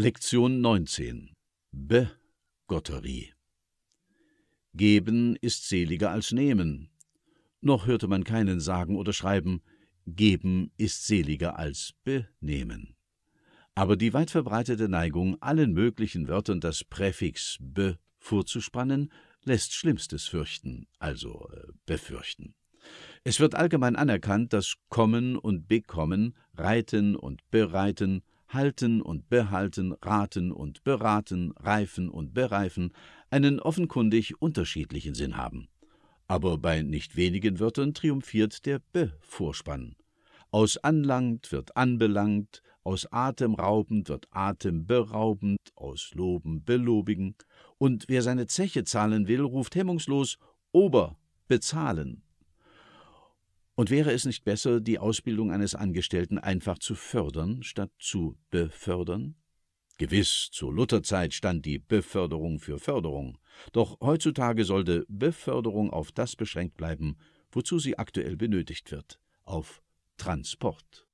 Lektion 19 Begotterie Geben ist seliger als nehmen. Noch hörte man keinen sagen oder schreiben, Geben ist seliger als benehmen. Aber die weit verbreitete Neigung, allen möglichen Wörtern das Präfix be vorzuspannen, lässt Schlimmstes fürchten, also äh, befürchten. Es wird allgemein anerkannt, dass kommen und bekommen, reiten und bereiten, halten und behalten, raten und beraten, reifen und bereifen einen offenkundig unterschiedlichen Sinn haben. Aber bei nicht wenigen Wörtern triumphiert der Be-Vorspann. Aus anlangt wird anbelangt, aus atemraubend wird atemberaubend, aus loben belobigen, und wer seine Zeche zahlen will, ruft hemmungslos Ober bezahlen. Und wäre es nicht besser, die Ausbildung eines Angestellten einfach zu fördern, statt zu befördern? Gewiss, zur Lutherzeit stand die Beförderung für Förderung, doch heutzutage sollte Beförderung auf das beschränkt bleiben, wozu sie aktuell benötigt wird, auf Transport.